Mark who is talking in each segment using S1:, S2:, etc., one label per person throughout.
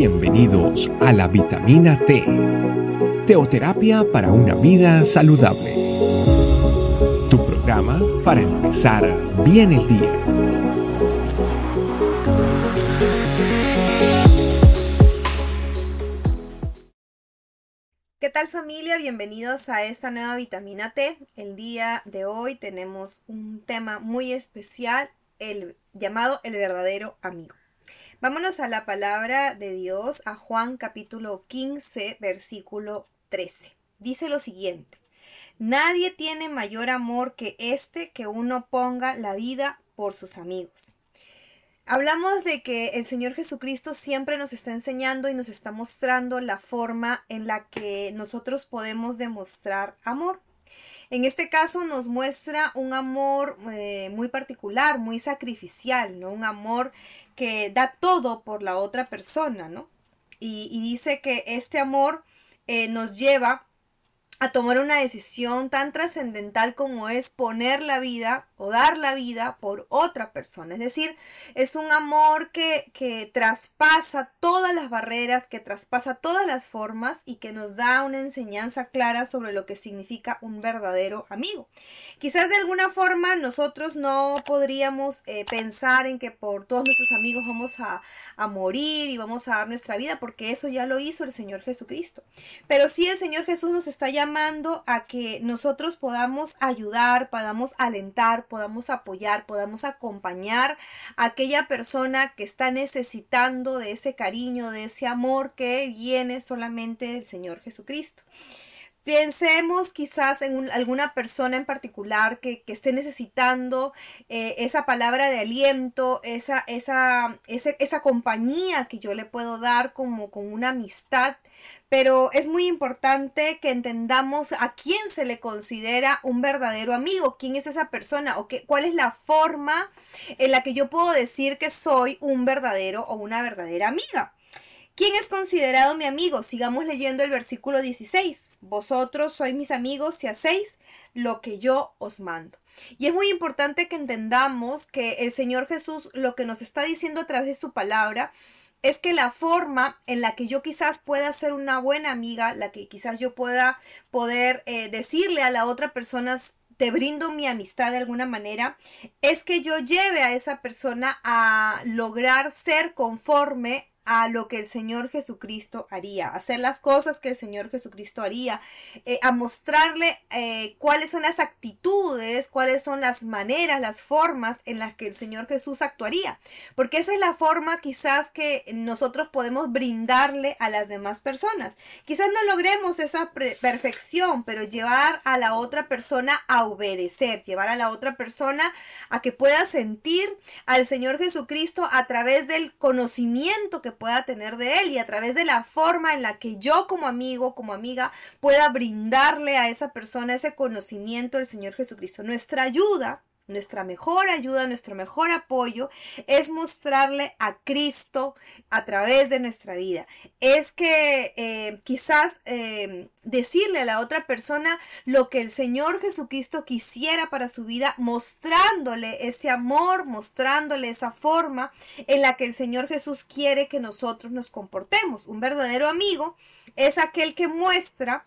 S1: Bienvenidos a la vitamina T, teoterapia para una vida saludable. Tu programa para empezar bien el día.
S2: ¿Qué tal familia? Bienvenidos a esta nueva vitamina T. El día de hoy tenemos un tema muy especial, el llamado el verdadero amigo. Vámonos a la palabra de Dios, a Juan capítulo 15, versículo 13. Dice lo siguiente, Nadie tiene mayor amor que este que uno ponga la vida por sus amigos. Hablamos de que el Señor Jesucristo siempre nos está enseñando y nos está mostrando la forma en la que nosotros podemos demostrar amor. En este caso nos muestra un amor eh, muy particular, muy sacrificial, ¿no? Un amor que da todo por la otra persona, ¿no? Y, dice que este amor eh, nos lleva a tomar una decisión tan trascendental como es poner la vida o dar la vida por otra persona. Es decir, es un amor que, que, traspasa todas las barreras, que traspasa todas las formas y que nos da una enseñanza clara sobre lo que significa un verdadero amigo. Quizás de alguna forma nosotros no podríamos eh, pensar en que por todos nuestros amigos vamos a, a morir y vamos a dar nuestra vida, porque eso ya lo hizo el Señor Jesucristo. Pero sí el Señor Jesús nos está llamando a que nosotros podamos ayudar, podamos alentar, podamos apoyar, podamos acompañar a aquella persona que está necesitando de ese cariño, de ese amor que viene solamente del Señor Jesucristo. Pensemos quizás en alguna persona en particular que, esté necesitando eh, esa palabra de aliento, esa, esa, esa, compañía que yo le puedo dar como con una amistad. Pero es muy importante que entendamos a quién se le considera un verdadero amigo, quién es esa persona o qué, cuál es la forma en la que yo puedo decir que soy un verdadero o una verdadera amiga. ¿Quién es considerado mi amigo? Sigamos leyendo el versículo 16. Vosotros sois mis amigos si hacéis lo que yo os mando. Y es muy importante que entendamos que el Señor Jesús lo que nos está diciendo a través de su palabra es que la forma en la que yo quizás pueda ser una buena amiga, la que quizás yo pueda poder eh, decirle a la otra persona te brindo mi amistad de alguna manera, es que yo lleve a esa persona a lograr ser conforme a lo que el Señor Jesucristo haría, hacer las cosas que el Señor Jesucristo haría, eh, a mostrarle eh, cuáles son las actitudes, cuáles son las maneras, las formas en las que el Señor Jesús actuaría. Porque esa es la forma quizás que nosotros podemos brindarle a las demás personas. Quizás no logremos esa perfección, pero llevar a la otra persona a obedecer, llevar a la otra persona a que pueda sentir al Señor Jesucristo a través del conocimiento que pueda tener de él y a través de la forma en la que yo como amigo, como amiga, pueda brindarle a esa persona ese conocimiento del Señor Jesucristo. Nuestra ayuda nuestra mejor ayuda, nuestro mejor apoyo es mostrarle a Cristo a través de nuestra vida. Es que eh, quizás eh, decirle a la otra persona lo que el Señor Jesucristo quisiera para su vida, mostrándole ese amor, mostrándole esa forma en la que el Señor Jesús quiere que nosotros nos comportemos. Un verdadero amigo es aquel que muestra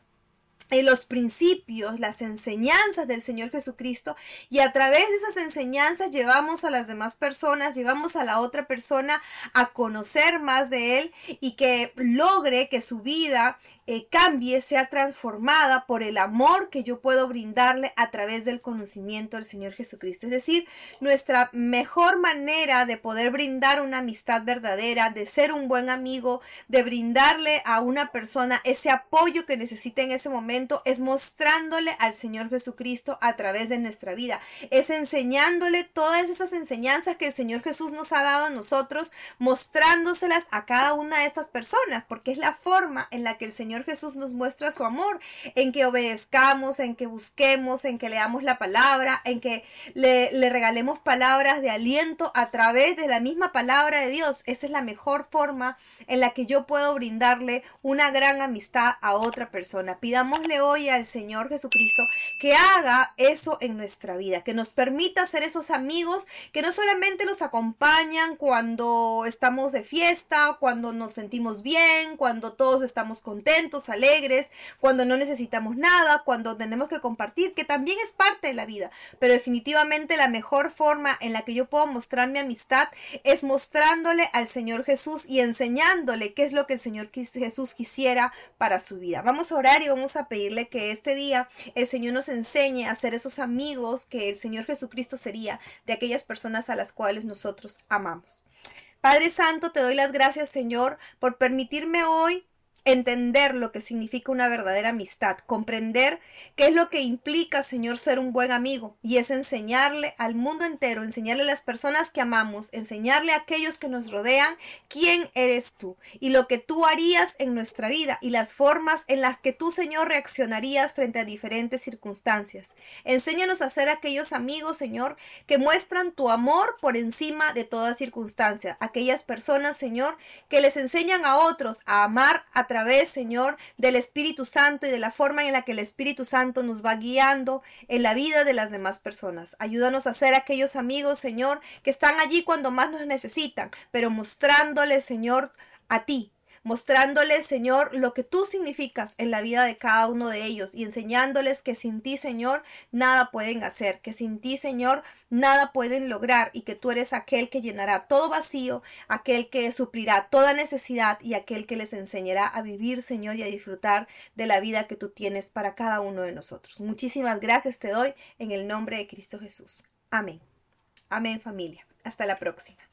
S2: los principios, las enseñanzas del Señor Jesucristo y a través de esas enseñanzas llevamos a las demás personas, llevamos a la otra persona a conocer más de Él y que logre que su vida eh, cambie, sea transformada por el amor que yo puedo brindarle a través del conocimiento del Señor Jesucristo. Es decir, nuestra mejor manera de poder brindar una amistad verdadera, de ser un buen amigo, de brindarle a una persona ese apoyo que necesita en ese momento, es mostrándole al Señor Jesucristo a través de nuestra vida. Es enseñándole todas esas enseñanzas que el Señor Jesús nos ha dado a nosotros, mostrándoselas a cada una de estas personas, porque es la forma en la que el Señor Jesús nos muestra su amor, en que obedezcamos, en que busquemos, en que leamos la palabra, en que le, le regalemos palabras de aliento a través de la misma palabra de Dios. Esa es la mejor forma en la que yo puedo brindarle una gran amistad a otra persona. Pidámosle hoy al Señor Jesucristo que haga eso en nuestra vida, que nos permita ser esos amigos que no solamente nos acompañan cuando estamos de fiesta, cuando nos sentimos bien, cuando todos estamos contentos, alegres, cuando no necesitamos nada, cuando tenemos que compartir, que también es parte de la vida, pero definitivamente la mejor forma en la que yo puedo mostrar mi amistad es mostrándole al Señor Jesús y enseñándole qué es lo que el Señor Jesús quisiera para su vida. Vamos a orar y vamos a pedirle que este día el Señor nos enseñe a ser esos amigos que el Señor Jesucristo sería de aquellas personas a las cuales nosotros amamos. Padre Santo, te doy las gracias, Señor, por permitirme hoy entender lo que significa una verdadera amistad, comprender qué es lo que implica, Señor, ser un buen amigo, y es enseñarle al mundo entero, enseñarle a las personas que amamos, enseñarle a aquellos que nos rodean quién eres tú y lo que tú harías en nuestra vida y las formas en las que tú, Señor, reaccionarías frente a diferentes circunstancias. Enséñanos a ser aquellos amigos, Señor, que muestran tu amor por encima de toda circunstancia, aquellas personas, Señor, que les enseñan a otros a amar a través, Señor, del Espíritu Santo y de la forma en la que el Espíritu Santo nos va guiando en la vida de las demás personas. Ayúdanos a ser aquellos amigos, Señor, que están allí cuando más nos necesitan, pero mostrándoles, Señor, a ti, mostrándoles, Señor, lo que tú significas en la vida de cada uno de ellos y enseñándoles que sin ti, Señor, nada pueden hacer, que sin ti, Señor, nada pueden lograr y que tú eres aquel que llenará todo vacío, aquel que suplirá toda necesidad y aquel que les enseñará a vivir, Señor, y a disfrutar de la vida que tú tienes para cada uno de nosotros. Muchísimas gracias te doy en el nombre de Cristo Jesús. Amén. Amén familia. Hasta la próxima.